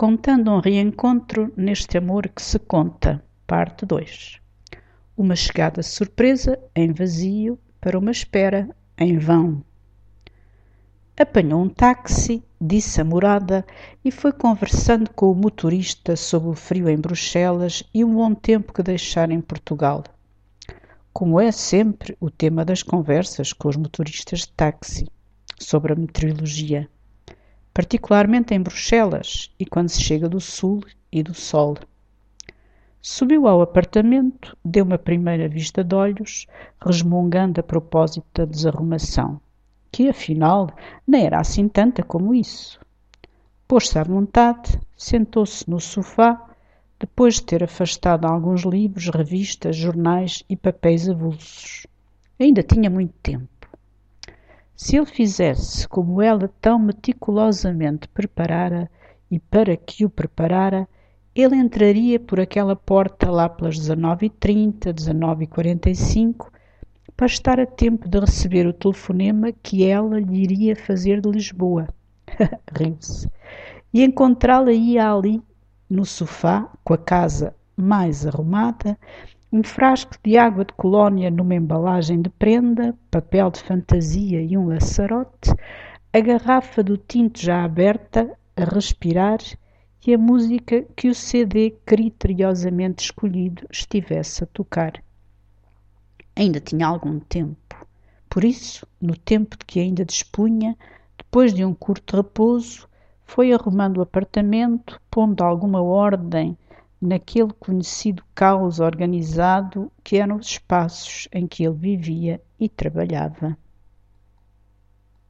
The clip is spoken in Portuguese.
contando um reencontro neste amor que se conta, parte 2. Uma chegada surpresa em vazio para uma espera em vão. Apanhou um táxi, disse a morada e foi conversando com o motorista sobre o frio em Bruxelas e o bom tempo que deixara em Portugal. Como é sempre o tema das conversas com os motoristas de táxi, sobre a meteorologia particularmente em Bruxelas e quando se chega do sul e do sol. Subiu ao apartamento, deu uma primeira vista de olhos, resmungando a propósito da desarrumação, que afinal nem era assim tanta como isso. Pôs-se à vontade, sentou-se no sofá, depois de ter afastado alguns livros, revistas, jornais e papéis avulsos. Ainda tinha muito tempo. Se ele fizesse como ela tão meticulosamente preparara e para que o preparara, ele entraria por aquela porta lá pelas 19h30, 19h45, para estar a tempo de receber o telefonema que ela lhe iria fazer de Lisboa. Riu-se. E encontrá-la ia ali, no sofá, com a casa mais arrumada, um frasco de água de colónia numa embalagem de prenda, papel de fantasia e um laçarote, a garrafa do tinto já aberta, a respirar e a música que o CD criteriosamente escolhido estivesse a tocar. Ainda tinha algum tempo. Por isso, no tempo de que ainda dispunha, depois de um curto repouso, foi arrumando o apartamento, pondo alguma ordem naquele conhecido caos organizado que eram os espaços em que ele vivia e trabalhava.